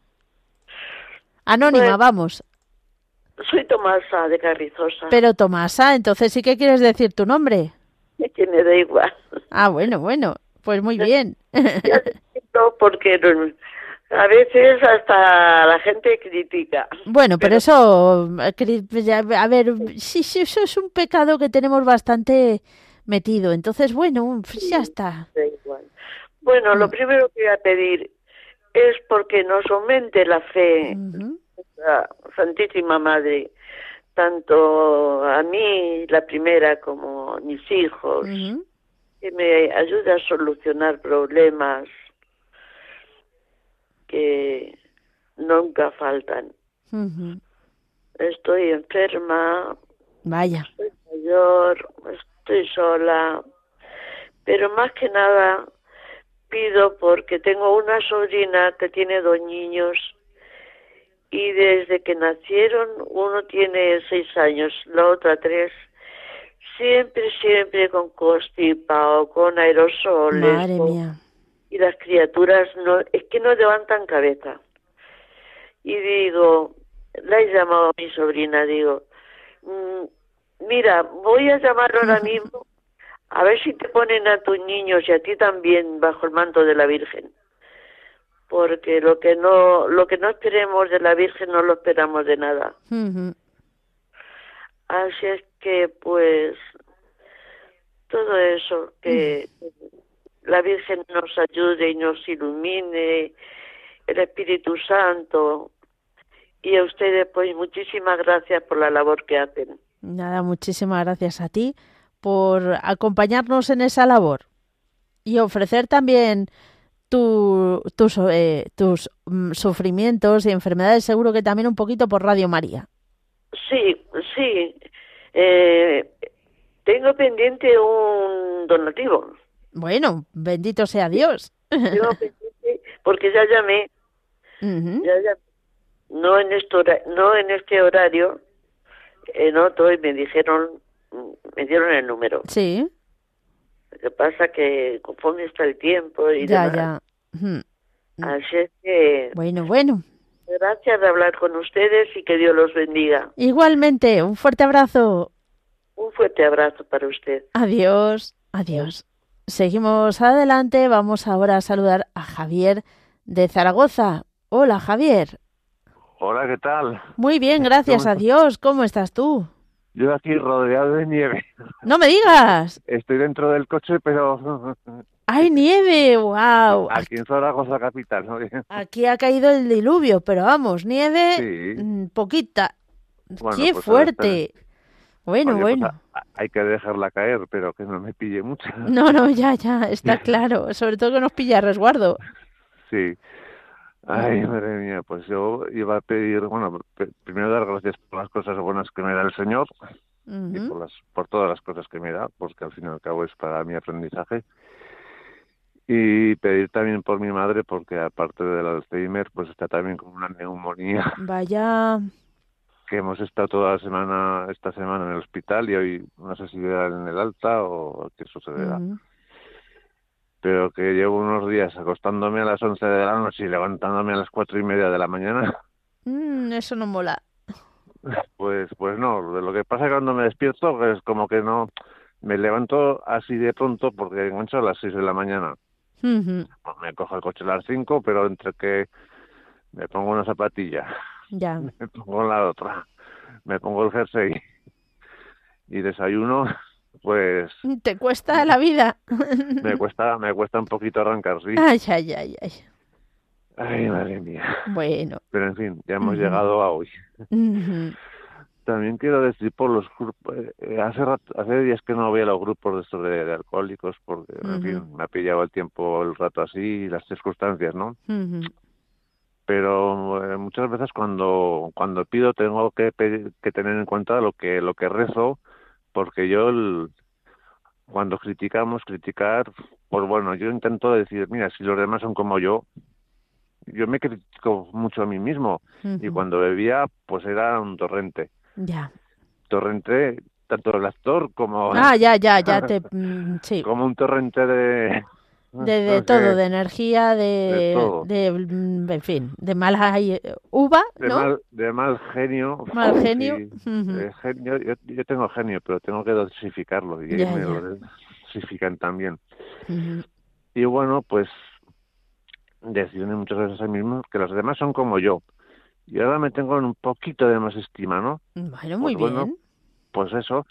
Speaker 2: Anónima, pues, vamos.
Speaker 9: Soy Tomasa de Carrizosa.
Speaker 2: Pero Tomasa, entonces sí que quieres decir tu nombre.
Speaker 9: Es que me da igual.
Speaker 2: Ah, bueno, bueno, pues muy bien.
Speaker 9: porque a veces hasta la gente critica.
Speaker 2: Bueno, pero, eso, a ver, sí, sí, eso es un pecado que tenemos bastante metido. Entonces, bueno, pues ya está.
Speaker 9: Bueno, lo mm. primero que voy a pedir es porque nos aumente la fe, Santísima Madre, tanto a mí, la primera, como a mis hijos, que me ayude a solucionar problemas que nunca faltan. Estoy enferma.
Speaker 2: Vaya.
Speaker 9: Estoy mayor, estoy sola. Pero más que nada pido porque tengo una sobrina que tiene dos niños y desde que nacieron uno tiene seis años, la otra tres. Siempre, siempre con constipado, con aerosoles.
Speaker 2: Madre mía
Speaker 9: y las criaturas no es que no levantan cabeza. Y digo, la he llamado a mi sobrina, digo, mm, mira, voy a llamar ahora mismo a ver si te ponen a tus niños y a ti también bajo el manto de la Virgen. Porque lo que no lo que no esperemos de la Virgen no lo esperamos de nada. Así es que pues todo eso que la Virgen nos ayude y nos ilumine, el Espíritu Santo. Y a ustedes, pues muchísimas gracias por la labor que hacen.
Speaker 2: Nada, muchísimas gracias a ti por acompañarnos en esa labor y ofrecer también tu, tus, eh, tus mm, sufrimientos y enfermedades, seguro que también un poquito por Radio María.
Speaker 9: Sí, sí. Eh, tengo pendiente un donativo.
Speaker 2: Bueno, bendito sea Dios.
Speaker 9: porque ya llamé, ya no en este no en este horario, en otro y me dijeron, me dieron el número.
Speaker 2: Sí.
Speaker 9: Lo que pasa que conforme está el tiempo y
Speaker 2: ya, ya.
Speaker 9: Así es que.
Speaker 2: Bueno, bueno.
Speaker 9: Gracias de hablar con ustedes y que Dios los bendiga.
Speaker 2: Igualmente, un fuerte abrazo.
Speaker 9: Un fuerte abrazo para usted.
Speaker 2: Adiós, adiós. Seguimos adelante, vamos ahora a saludar a Javier de Zaragoza. Hola Javier.
Speaker 10: Hola, ¿qué tal?
Speaker 2: Muy bien, gracias a Dios. ¿Cómo estás tú?
Speaker 10: Yo aquí rodeado de nieve.
Speaker 2: No me digas.
Speaker 10: Estoy dentro del coche, pero...
Speaker 2: ¡Ay, nieve! ¡Wow!
Speaker 10: Aquí en Zaragoza capital. ¿no?
Speaker 2: Aquí ha caído el diluvio, pero vamos, nieve mm, poquita. ¡Qué pues fuerte! Bueno, pues bueno.
Speaker 10: hay que dejarla caer, pero que no me pille mucho.
Speaker 2: No, no, ya, ya, está claro. Sobre todo que nos pilla resguardo.
Speaker 10: Sí. Ay, madre mía, pues yo iba a pedir, bueno, primero dar gracias por las cosas buenas que me da el Señor y por, las, por todas las cosas que me da, porque al fin y al cabo es para mi aprendizaje. Y pedir también por mi madre, porque aparte del Alzheimer, pues está también con una neumonía.
Speaker 2: Vaya
Speaker 10: que hemos estado toda la semana, esta semana en el hospital y hoy no sé si en el alta o qué sucederá. Pero que llevo unos días acostándome a las 11 de la noche y levantándome a las cuatro y media de la mañana.
Speaker 2: Mm, eso no mola.
Speaker 10: Pues, pues no, lo que pasa es que cuando me despierto es como que no, me levanto así de pronto porque engancho a las 6 de la mañana. Me cojo el coche a las 5, pero entre que me pongo una zapatilla,
Speaker 2: ya.
Speaker 10: me pongo la otra, me pongo el jersey y desayuno, pues...
Speaker 2: ¿Te cuesta la vida?
Speaker 10: me cuesta me cuesta un poquito arrancar, sí.
Speaker 2: Ay, ay, ay, ay.
Speaker 10: Ay, madre mía.
Speaker 2: Bueno.
Speaker 10: Pero en fin, ya hemos llegado a hoy. También quiero decir por los grupos, eh, hace hace días que no voy a los grupos de estos de, alcohólicos porque, en fin, me ha pillado el tiempo el rato así y las circunstancias, ¿no? Pero eh, muchas veces cuando cuando pido tengo que que tener en cuenta lo que lo que rezo porque yo cuando criticamos criticar pues bueno yo intento decir mira si los demás son como yo yo me critico mucho a mí mismo. Y cuando bebía pues era un torrente.
Speaker 2: Ya.
Speaker 10: Torrente tanto el actor como
Speaker 2: ah ya ya ya te mm, sí.
Speaker 10: como un torrente de
Speaker 2: de, todo, de energía, de, de, mm, en fin, de mala uva,
Speaker 10: de Mal, de mal genio.
Speaker 2: Mal genio.
Speaker 10: genio yo, tengo genio, pero tengo que dosificarlo y me lo dosifican también. Y bueno, pues deciden muchas veces a mí mismo que los demás son como yo. Y ahora me tengo un poquito de más estima, ¿no?
Speaker 2: Bueno, muy pues bien.
Speaker 10: pues eso.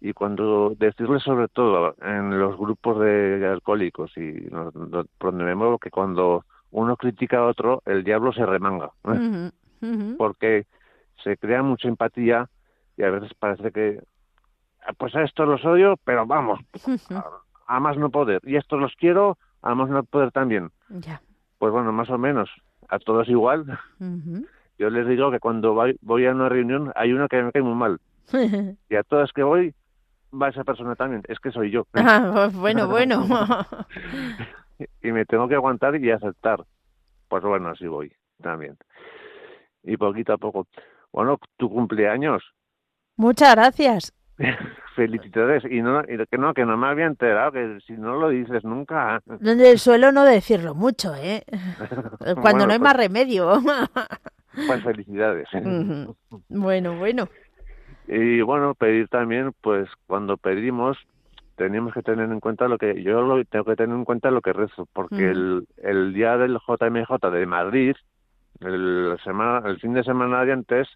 Speaker 10: Y cuando decirles sobre todo en los grupos de alcohólicos y donde me muevo que cuando uno critica a otro, el diablo se remanga. ¿eh? Porque se crea mucha empatía y a veces parece que, ah, pues a esto los odio, pero vamos, a, más no poder. Y estos los quiero, a más no poder también. Pues bueno, más o menos, a todos igual. Yo les digo que cuando voy, a una reunión hay uno que me cae muy mal. y a todas que voy, va esa persona también. Es que soy yo.
Speaker 2: Ah, bueno, bueno.
Speaker 10: y me tengo que aguantar y aceptar. Pues bueno, así voy también. Y poquito a poco. Bueno, tu cumpleaños.
Speaker 2: Muchas gracias.
Speaker 10: Felicidades. Y, no, y que no, que no me había enterado, que si no lo dices nunca.
Speaker 2: Suelo no decirlo mucho, ¿eh? Cuando no hay más pues remedio.
Speaker 10: pues felicidades.
Speaker 2: Bueno, bueno.
Speaker 10: Y bueno, pedir también, pues cuando pedimos, tenemos que tener en cuenta lo que yo lo, tengo que tener en cuenta lo que rezo, porque el, el día del JMJ de Madrid, el, semana, el fin de semana de antes,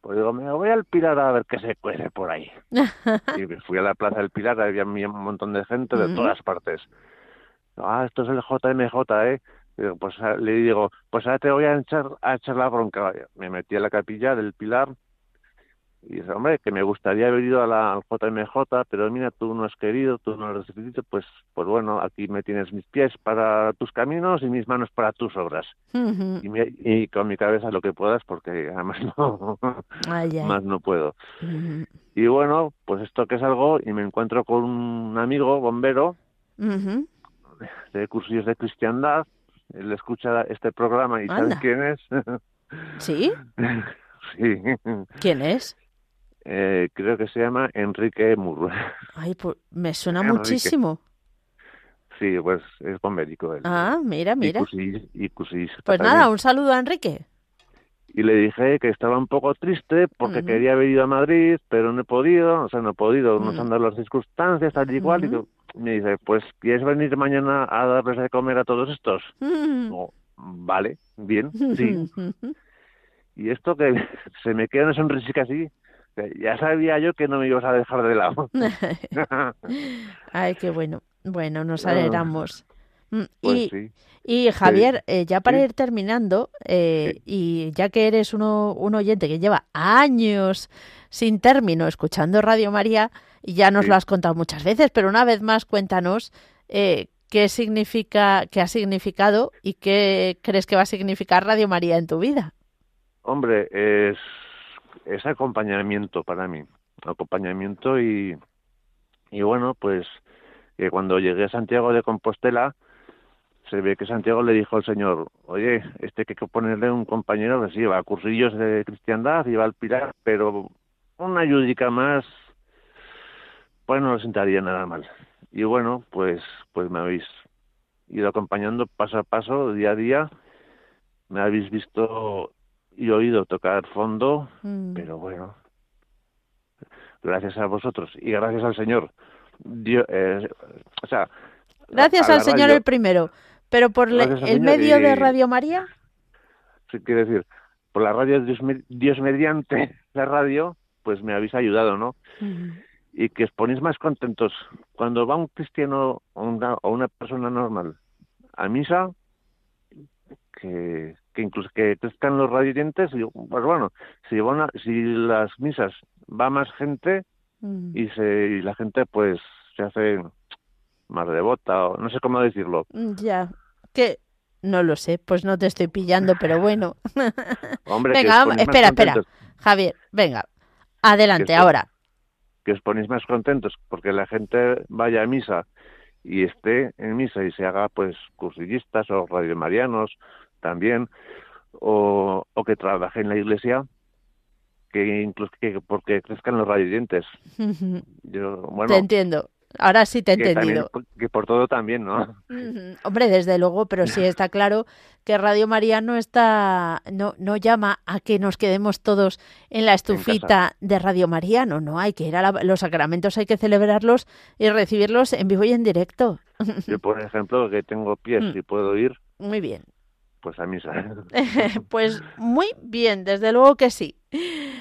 Speaker 10: pues digo, me voy al Pilar a ver qué se cuece por ahí. y fui a la Plaza del Pilar, había un montón de gente de todas partes. Ah, esto es el JMJ, ¿eh? pues le digo, pues ahora te voy a echar, a echar la bronca. Me metí a la capilla del Pilar y dice, hombre, que me gustaría haber ido a la, al JMJ, pero mira, tú no has querido, tú no has recibido, pues, pues bueno, aquí me tienes mis pies para tus caminos y mis manos para tus obras. y, con mi cabeza lo que puedas, porque además no, más no puedo. Y bueno, pues esto que es algo, y me encuentro con un amigo bombero de cursillos de cristiandad, él escucha este programa y ¿sabes quién es?
Speaker 2: ¿Sí?
Speaker 10: sí.
Speaker 2: ¿Quién es?
Speaker 10: Eh, creo que se llama Enrique Murro.
Speaker 2: Ay, pues me suena muchísimo.
Speaker 10: Sí, pues es bombérico él.
Speaker 2: Ah, mira, mira.
Speaker 10: Y
Speaker 2: pues nada, un saludo a Enrique.
Speaker 10: Y le dije que estaba un poco triste porque quería haber ido a Madrid, pero no he podido, o sea, no he podido, no se han dado las circunstancias, tal y igual. Y me dice, pues, ¿quieres venir mañana a darles de comer a todos estos? vale, bien, sí. y esto que se me queda una sonrisa así, ya sabía yo que no me ibas a dejar de lado.
Speaker 2: Ay, qué bueno. Bueno, nos alegramos. Mm, pues y, y, Javier, eh, ya para ir terminando, eh, y ya que eres uno, un oyente que lleva años sin término escuchando Radio María, y ya nos lo has contado muchas veces, pero una vez más cuéntanos eh, qué significa, qué ha significado y qué crees que va a significar Radio María en tu vida.
Speaker 10: Hombre, es es acompañamiento para mí, acompañamiento y, y bueno, pues que cuando llegué a Santiago de Compostela, se ve que Santiago le dijo al Señor, oye, este que hay que ponerle un compañero que sí, va a cursillos de cristiandad y va al Pilar, pero una ayudica más, pues no lo sentaría nada mal. Y bueno, pues, pues me habéis, ido acompañando paso a paso, día a día. Me habéis visto y oído tocar fondo, mm. pero bueno, gracias a vosotros y gracias al Señor. Eh, o sea,
Speaker 2: gracias al Señor el primero, pero por el medio de Radio María.
Speaker 10: Sí, quiere decir, por la radio Dios, mediante la radio, pues me habéis ayudado, ¿no? Y que os ponéis más contentos cuando va un cristiano o una, o una persona normal a misa, que, que incluso que crezcan los radiantes, pues bueno, si, si las misas va más gente mm. y, se, y la gente pues se hace más devota o no sé cómo decirlo.
Speaker 2: Mm, ya, que no lo sé, pues no te estoy pillando, pero bueno.
Speaker 10: Hombre,
Speaker 2: venga, espera, espera. Javier, venga, adelante, ahora.
Speaker 10: Que os ponéis más contentos porque la gente vaya a misa y esté en misa y se haga pues cursillistas o radiomarianos también o, o que trabaje en la iglesia que incluso que porque crezcan los radiantes.
Speaker 2: Yo, bueno, Te entiendo. Ahora sí te he entendido.
Speaker 10: que por todo también, ¿no?
Speaker 2: Hombre, desde luego, pero sí está claro que Radio María no está, no, no llama a que nos quedemos todos en la estufita de Radio María, no, no, hay que ir a los sacramentos, hay que celebrarlos y recibirlos en vivo y en directo.
Speaker 10: Yo, por ejemplo, que tengo pies mm. y puedo ir.
Speaker 2: Muy bien.
Speaker 10: Pues a misa.
Speaker 2: pues muy bien, desde luego que sí.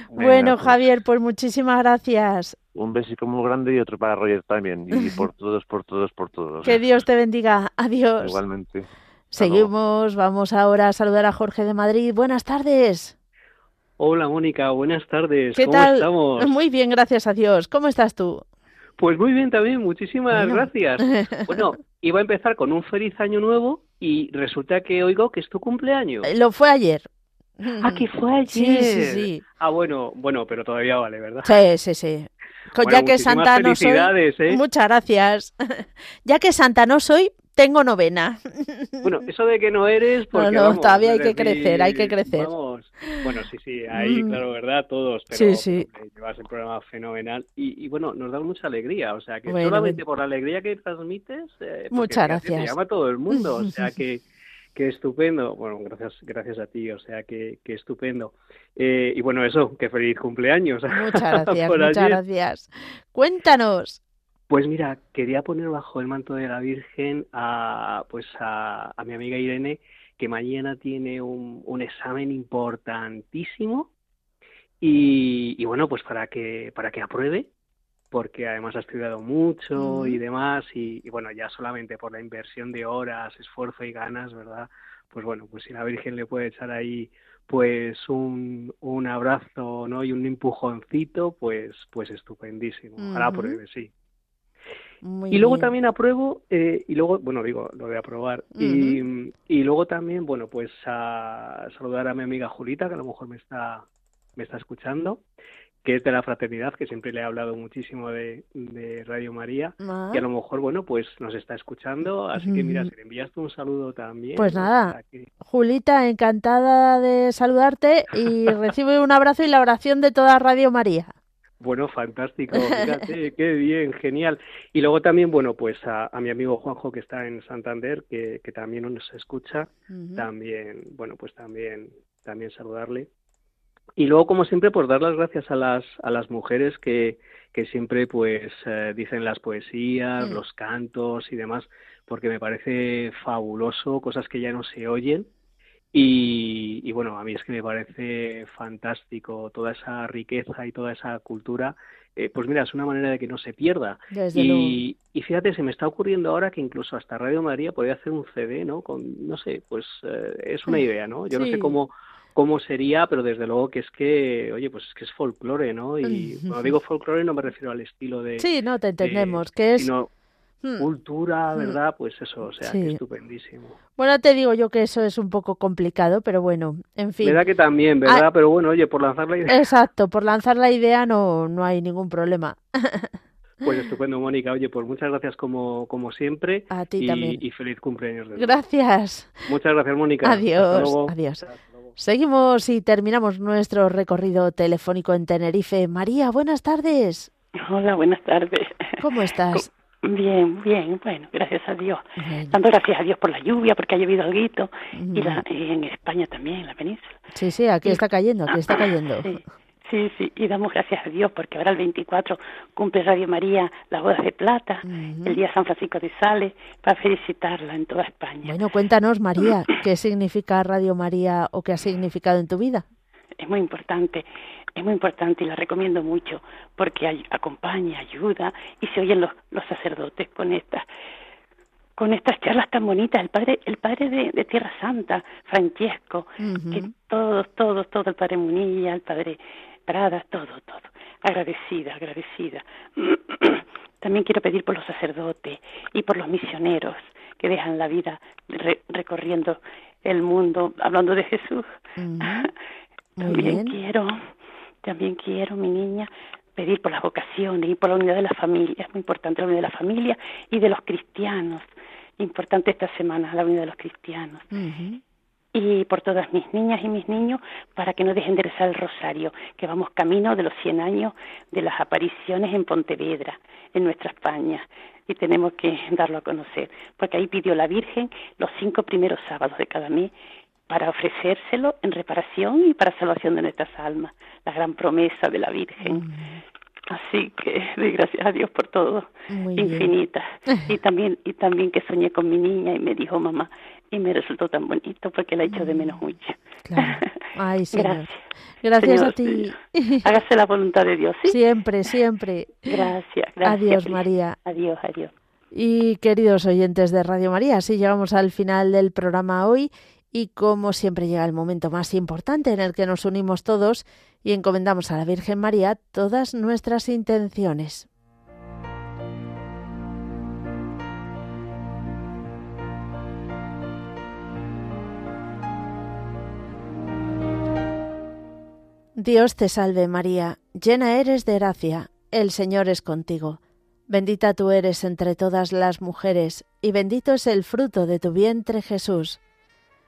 Speaker 2: bueno, pues. Javier, pues muchísimas gracias
Speaker 10: un besico muy grande y otro para Roger también. Y por todos, por todos, por todos.
Speaker 2: Que Dios te bendiga. Adiós.
Speaker 10: Igualmente.
Speaker 2: Seguimos. Vamos ahora a saludar a Jorge de Madrid. Buenas tardes.
Speaker 11: Hola, Mónica. Buenas tardes.
Speaker 2: ¿Qué tal? estamos? Muy bien, gracias a Dios. ¿Cómo estás tú?
Speaker 11: Pues muy bien también. Muchísimas gracias. Bueno, iba a empezar con un feliz año nuevo y resulta que oigo que es tu cumpleaños.
Speaker 2: Eh, lo fue ayer.
Speaker 11: Ah, que fue ayer.
Speaker 2: Sí, sí, sí.
Speaker 11: Ah, bueno, bueno, pero todavía vale, ¿verdad?
Speaker 2: Sí, sí, sí ya que Santa no soy. ¿eh? Muchas gracias. ya que Santa no soy, tengo novena.
Speaker 11: bueno, eso de que no eres. Porque,
Speaker 2: no, todavía hay que crecer, hay que crecer.
Speaker 11: Bueno, sí, sí, ahí, mm. claro, ¿verdad? Todos. Pero, sí, sí. Llevas el programa fenomenal y, bueno, nos da mucha alegría. O sea, que solamente por la alegría que transmites. Eh,
Speaker 2: muchas gracias.
Speaker 11: Te llama todo el mundo. O sea, que. Qué estupendo. Bueno, gracias, gracias a ti, o sea, qué, qué estupendo. Eh, y bueno, eso, qué feliz cumpleaños.
Speaker 2: Muchas gracias, muchas gracias. Cuéntanos.
Speaker 11: Pues mira, quería poner bajo el manto de la Virgen a, pues a, mi amiga Irene, que mañana tiene un, un examen importantísimo y, y, bueno, pues para que, para que apruebe, porque además ha estudiado mucho y demás, y, bueno, ya solamente por la inversión de horas, esfuerzo y ganas, ¿verdad? Pues bueno, pues si la Virgen le puede echar ahí pues un, un abrazo ¿no? y un empujoncito, pues, pues estupendísimo. Ojalá apruebe, sí. Y luego también apruebo, eh, y luego, bueno, digo, lo de aprobar. y, y luego también, bueno, pues a saludar a mi amiga Julita, que a lo mejor me está, me está escuchando que es de la fraternidad, que siempre le he hablado muchísimo de, Radio María, y a lo mejor, bueno, pues nos está escuchando, así que mira, si le enviaste un saludo también.
Speaker 2: Pues nada, Julita, encantada de saludarte y recibe un abrazo y la oración de toda Radio María.
Speaker 11: Bueno, fantástico, fíjate, qué bien, genial. Y luego también, bueno, pues a, mi amigo Juanjo que está en Santander, que, que también nos escucha, también, bueno, pues también, también saludarle y luego, como siempre, pues dar las gracias a las, a las mujeres que, que siempre pues eh, dicen las poesías, mm. los cantos y demás, porque me parece fabuloso, cosas que ya no se oyen. Y, y, bueno, a mí es que me parece fantástico toda esa riqueza y toda esa cultura. Eh, pues mira, es una manera de que no se pierda. y, y, fíjate, se me está ocurriendo ahora que incluso hasta Radio María podría hacer un CD, ¿no? Con, no sé, pues eh, es una idea, ¿no? Yo no sé cómo cómo sería, pero desde luego que es que, oye, pues es que es folclore, ¿no? Y cuando digo folclore no me refiero al estilo de...
Speaker 2: Sí, no, te entendemos, que es...
Speaker 11: Sino hmm. cultura, hmm. ¿verdad? Pues eso, o sea, que estupendísimo.
Speaker 2: Bueno, te digo yo que eso es un poco complicado, pero bueno, en fin.
Speaker 11: Verdad que también, ¿verdad? Ah, pero bueno, oye, por lanzar la idea...
Speaker 2: Exacto, por lanzar la idea no, no hay ningún problema.
Speaker 11: Pues estupendo, Mónica. Oye, pues muchas gracias como, como siempre.
Speaker 2: A ti
Speaker 11: y,
Speaker 2: también.
Speaker 11: Y feliz cumpleaños.
Speaker 2: Gracias.
Speaker 11: Muchas gracias, Mónica.
Speaker 2: Adiós. Adiós. Seguimos y terminamos nuestro recorrido telefónico en Tenerife. María, buenas tardes.
Speaker 12: Hola, buenas tardes.
Speaker 2: ¿Cómo estás?
Speaker 12: Bien, bien, bueno, gracias a Dios. Dando gracias a Dios por la lluvia, porque ha llovido algo, y, la, en España también, en la península.
Speaker 2: Sí, sí, aquí está cayendo, aquí está cayendo.
Speaker 12: Sí, sí, y damos gracias a Dios porque ahora el 24 cumple Radio María las bodas de plata, el día San Francisco de Sales, para felicitarla en toda España.
Speaker 2: Bueno, cuéntanos, María, ¿qué significa Radio María o qué ha significado en tu vida?
Speaker 12: Es muy importante, es muy importante y la recomiendo mucho porque acompaña, ayuda y se oyen los, los sacerdotes con estas con estas charlas tan bonitas, el padre, el padre de, Tierra Santa, Francesco, que todos, todos, todo el padre Munilla, el padre Prada, todo, todo. Agradecida, agradecida. También quiero pedir por los sacerdotes y por los misioneros que dejan la vida recorriendo el mundo hablando de Jesús. también quiero, también quiero, mi niña, pedir por las vocaciones y por la unidad de la familia. Es muy importante la unidad de la familia y de los cristianos. Importante esta semana la unidad de los cristianos y por todas mis niñas y mis niños para que no dejen de rezar el rosario, que vamos camino de los 100 años de las apariciones en Pontevedra, en nuestra España, y tenemos que darlo a conocer, porque ahí pidió la Virgen los cinco primeros sábados de cada mes para ofrecérselo en reparación y para salvación de nuestras almas, la gran promesa de la Virgen. Así que doy gracias a Dios por todo, infinita. Y también y también que soñé con mi niña y me dijo mamá y me resultó tan bonito porque la he hecho de menos mucho.
Speaker 2: Ay, Gracias. Gracias a ti.
Speaker 12: Hágase la voluntad de Dios.
Speaker 2: Siempre, siempre.
Speaker 12: Gracias, gracias.
Speaker 2: Adiós, María.
Speaker 12: Adiós, adiós.
Speaker 2: Y queridos oyentes de Radio María, así llegamos al final del programa hoy y como siempre llega el momento más importante en el que nos unimos todos y encomendamos a la Virgen María todas nuestras intenciones. Dios te salve María, llena eres de gracia, el Señor es contigo. Bendita tú eres entre todas las mujeres, y bendito es el fruto de tu vientre Jesús.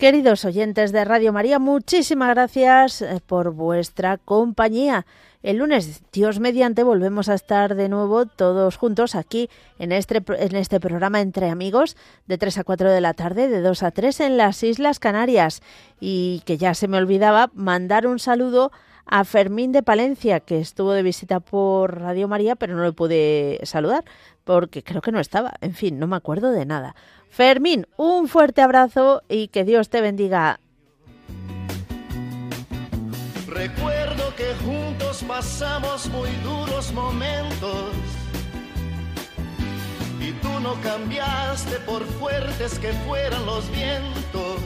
Speaker 2: Queridos oyentes de Radio María, muchísimas gracias eh, por vuestra compañía. El lunes, Dios mediante, volvemos a estar de nuevo todos juntos aquí en este, en este programa Entre Amigos de 3 a 4 de la tarde, de 2 a 3 en las Islas Canarias. Y que ya se me olvidaba mandar un saludo a Fermín de Palencia, que estuvo de visita por Radio María, pero no le pude saludar porque creo que no estaba. En fin, no me acuerdo de nada. Fermín, un fuerte abrazo y que Dios te bendiga.
Speaker 1: Recuerdo que juntos pasamos muy duros momentos y tú no cambiaste por fuertes que fueran los vientos